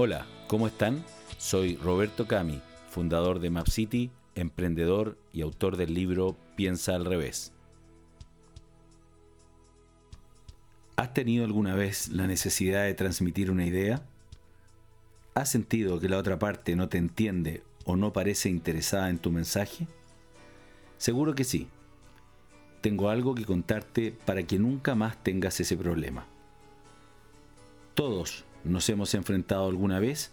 Hola, ¿cómo están? Soy Roberto Cami, fundador de MapCity, emprendedor y autor del libro Piensa al revés. ¿Has tenido alguna vez la necesidad de transmitir una idea? ¿Has sentido que la otra parte no te entiende o no parece interesada en tu mensaje? Seguro que sí. Tengo algo que contarte para que nunca más tengas ese problema. Todos nos hemos enfrentado alguna vez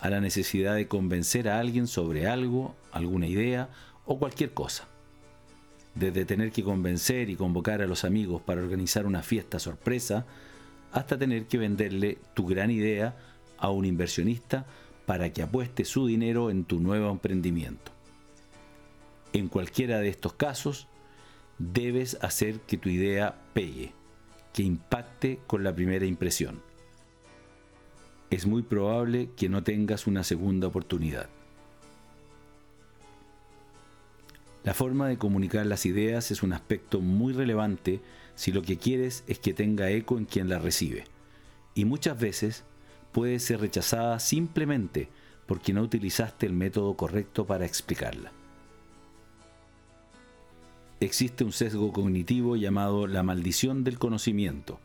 a la necesidad de convencer a alguien sobre algo, alguna idea o cualquier cosa. Desde tener que convencer y convocar a los amigos para organizar una fiesta sorpresa, hasta tener que venderle tu gran idea a un inversionista para que apueste su dinero en tu nuevo emprendimiento. En cualquiera de estos casos, debes hacer que tu idea pegue, que impacte con la primera impresión es muy probable que no tengas una segunda oportunidad. La forma de comunicar las ideas es un aspecto muy relevante si lo que quieres es que tenga eco en quien la recibe. Y muchas veces puede ser rechazada simplemente porque no utilizaste el método correcto para explicarla. Existe un sesgo cognitivo llamado la maldición del conocimiento,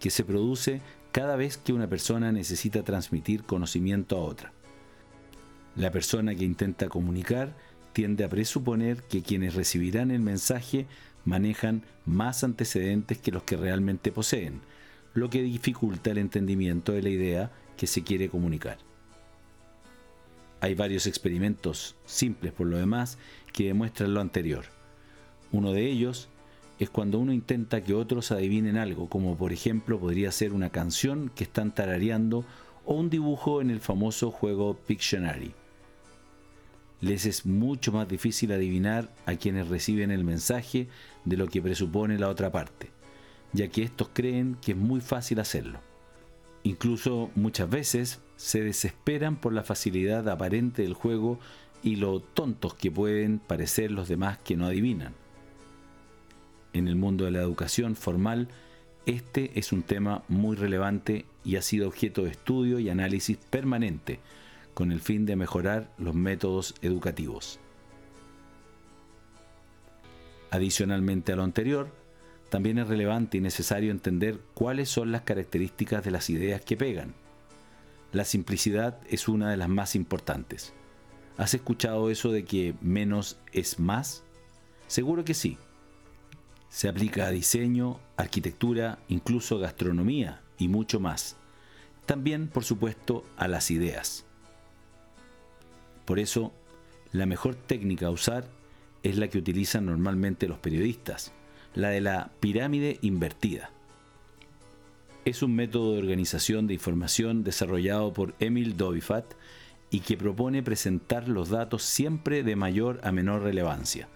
que se produce cada vez que una persona necesita transmitir conocimiento a otra. La persona que intenta comunicar tiende a presuponer que quienes recibirán el mensaje manejan más antecedentes que los que realmente poseen, lo que dificulta el entendimiento de la idea que se quiere comunicar. Hay varios experimentos, simples por lo demás, que demuestran lo anterior. Uno de ellos es cuando uno intenta que otros adivinen algo, como por ejemplo podría ser una canción que están tarareando o un dibujo en el famoso juego Pictionary. Les es mucho más difícil adivinar a quienes reciben el mensaje de lo que presupone la otra parte, ya que estos creen que es muy fácil hacerlo. Incluso muchas veces se desesperan por la facilidad aparente del juego y lo tontos que pueden parecer los demás que no adivinan en el mundo de la educación formal, este es un tema muy relevante y ha sido objeto de estudio y análisis permanente con el fin de mejorar los métodos educativos. Adicionalmente a lo anterior, también es relevante y necesario entender cuáles son las características de las ideas que pegan. La simplicidad es una de las más importantes. ¿Has escuchado eso de que menos es más? Seguro que sí. Se aplica a diseño, arquitectura, incluso gastronomía y mucho más. También, por supuesto, a las ideas. Por eso, la mejor técnica a usar es la que utilizan normalmente los periodistas, la de la pirámide invertida. Es un método de organización de información desarrollado por Emil Dovifat y que propone presentar los datos siempre de mayor a menor relevancia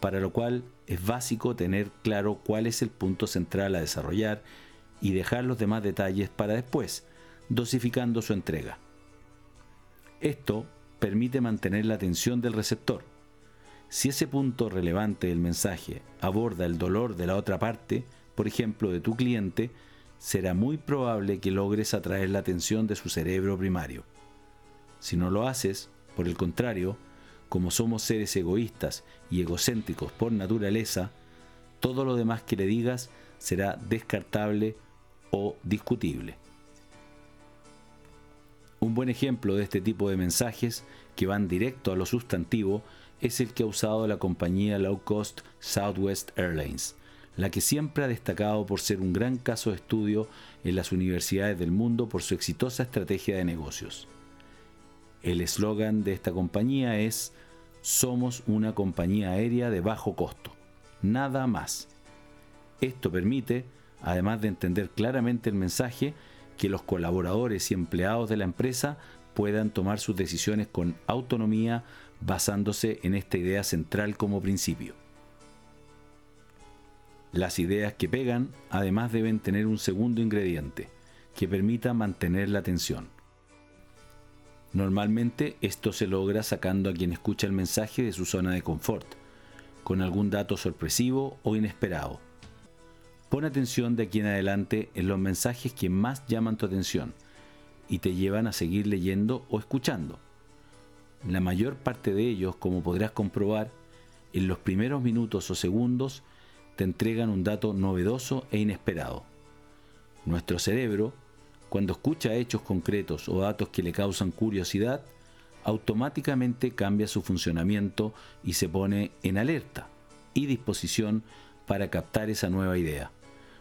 para lo cual es básico tener claro cuál es el punto central a desarrollar y dejar los demás detalles para después, dosificando su entrega. Esto permite mantener la atención del receptor. Si ese punto relevante del mensaje aborda el dolor de la otra parte, por ejemplo de tu cliente, será muy probable que logres atraer la atención de su cerebro primario. Si no lo haces, por el contrario, como somos seres egoístas y egocéntricos por naturaleza, todo lo demás que le digas será descartable o discutible. Un buen ejemplo de este tipo de mensajes que van directo a lo sustantivo es el que ha usado la compañía low cost Southwest Airlines, la que siempre ha destacado por ser un gran caso de estudio en las universidades del mundo por su exitosa estrategia de negocios. El eslogan de esta compañía es Somos una compañía aérea de bajo costo. Nada más. Esto permite, además de entender claramente el mensaje, que los colaboradores y empleados de la empresa puedan tomar sus decisiones con autonomía basándose en esta idea central como principio. Las ideas que pegan además deben tener un segundo ingrediente, que permita mantener la atención. Normalmente esto se logra sacando a quien escucha el mensaje de su zona de confort, con algún dato sorpresivo o inesperado. Pon atención de aquí en adelante en los mensajes que más llaman tu atención y te llevan a seguir leyendo o escuchando. La mayor parte de ellos, como podrás comprobar, en los primeros minutos o segundos te entregan un dato novedoso e inesperado. Nuestro cerebro, cuando escucha hechos concretos o datos que le causan curiosidad, automáticamente cambia su funcionamiento y se pone en alerta y disposición para captar esa nueva idea.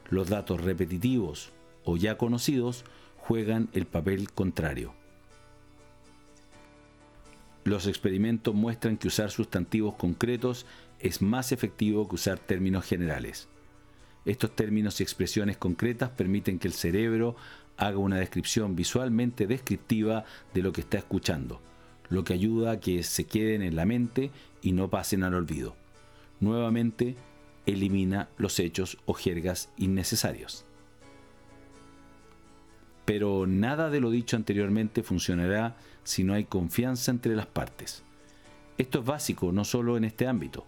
Los datos repetitivos o ya conocidos juegan el papel contrario. Los experimentos muestran que usar sustantivos concretos es más efectivo que usar términos generales. Estos términos y expresiones concretas permiten que el cerebro haga una descripción visualmente descriptiva de lo que está escuchando, lo que ayuda a que se queden en la mente y no pasen al olvido. Nuevamente, elimina los hechos o jergas innecesarios. Pero nada de lo dicho anteriormente funcionará si no hay confianza entre las partes. Esto es básico no solo en este ámbito,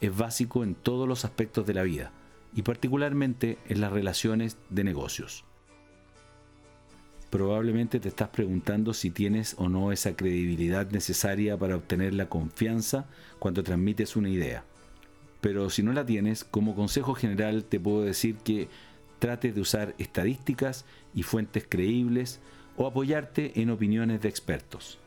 es básico en todos los aspectos de la vida y particularmente en las relaciones de negocios. Probablemente te estás preguntando si tienes o no esa credibilidad necesaria para obtener la confianza cuando transmites una idea. Pero si no la tienes, como consejo general te puedo decir que trates de usar estadísticas y fuentes creíbles o apoyarte en opiniones de expertos.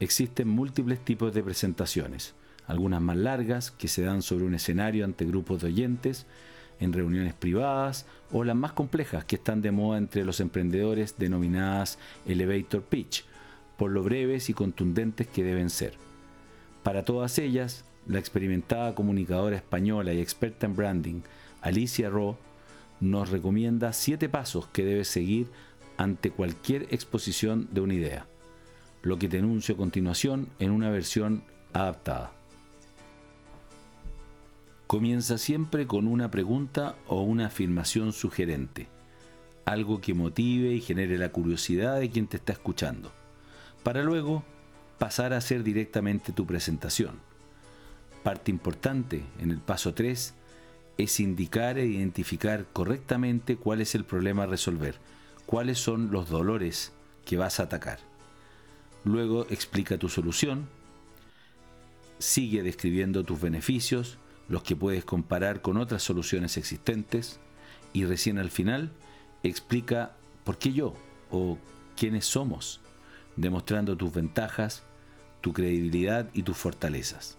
Existen múltiples tipos de presentaciones, algunas más largas que se dan sobre un escenario ante grupos de oyentes, en reuniones privadas, o las más complejas que están de moda entre los emprendedores denominadas elevator pitch, por lo breves y contundentes que deben ser. Para todas ellas, la experimentada comunicadora española y experta en branding, Alicia Rowe, nos recomienda siete pasos que debes seguir ante cualquier exposición de una idea, lo que te anuncio a continuación en una versión adaptada. Comienza siempre con una pregunta o una afirmación sugerente, algo que motive y genere la curiosidad de quien te está escuchando, para luego pasar a hacer directamente tu presentación. Parte importante en el paso 3 es indicar e identificar correctamente cuál es el problema a resolver, cuáles son los dolores que vas a atacar. Luego explica tu solución, sigue describiendo tus beneficios, los que puedes comparar con otras soluciones existentes, y recién al final explica por qué yo o quiénes somos, demostrando tus ventajas, tu credibilidad y tus fortalezas.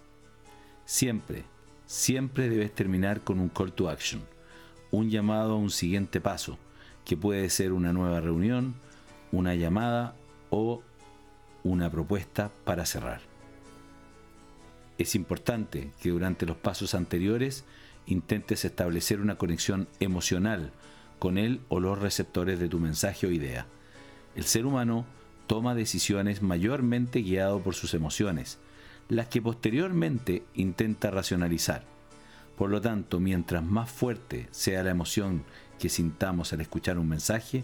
Siempre siempre debes terminar con un call to action, un llamado a un siguiente paso, que puede ser una nueva reunión, una llamada o una propuesta para cerrar. Es importante que durante los pasos anteriores intentes establecer una conexión emocional con él o los receptores de tu mensaje o idea. El ser humano toma decisiones mayormente guiado por sus emociones, las que posteriormente intenta racionalizar. Por lo tanto, mientras más fuerte sea la emoción que sintamos al escuchar un mensaje,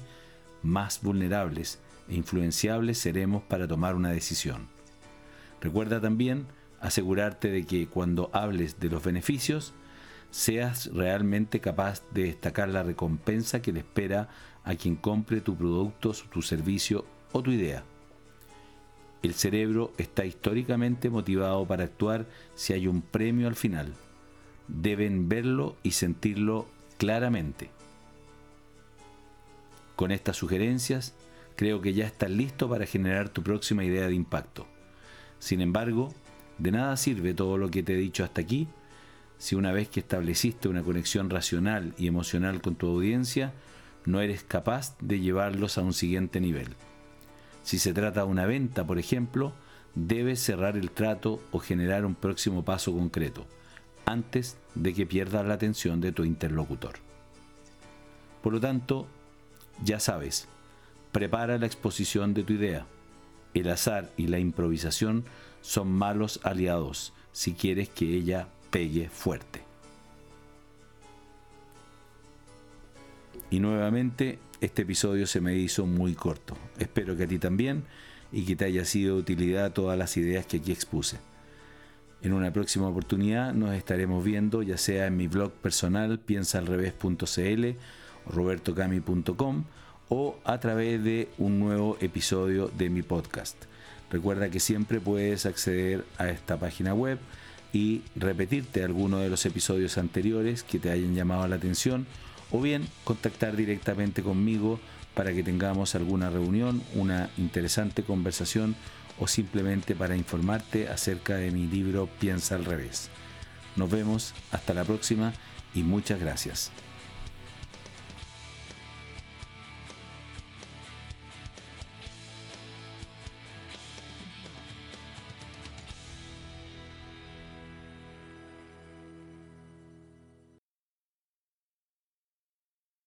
más vulnerables e influenciables seremos para tomar una decisión. Recuerda también asegurarte de que cuando hables de los beneficios, seas realmente capaz de destacar la recompensa que le espera a quien compre tu producto, tu servicio o tu idea. El cerebro está históricamente motivado para actuar si hay un premio al final. Deben verlo y sentirlo claramente. Con estas sugerencias, creo que ya estás listo para generar tu próxima idea de impacto. Sin embargo, de nada sirve todo lo que te he dicho hasta aquí si una vez que estableciste una conexión racional y emocional con tu audiencia, no eres capaz de llevarlos a un siguiente nivel. Si se trata de una venta, por ejemplo, debes cerrar el trato o generar un próximo paso concreto antes de que pierdas la atención de tu interlocutor. Por lo tanto, ya sabes, prepara la exposición de tu idea. El azar y la improvisación son malos aliados si quieres que ella pegue fuerte. Y nuevamente este episodio se me hizo muy corto. Espero que a ti también y que te haya sido utilidad todas las ideas que aquí expuse. En una próxima oportunidad nos estaremos viendo ya sea en mi blog personal piensaalrevés.cl robertocami.com o a través de un nuevo episodio de mi podcast. Recuerda que siempre puedes acceder a esta página web y repetirte alguno de los episodios anteriores que te hayan llamado la atención o bien contactar directamente conmigo para que tengamos alguna reunión, una interesante conversación o simplemente para informarte acerca de mi libro Piensa al revés. Nos vemos, hasta la próxima y muchas gracias.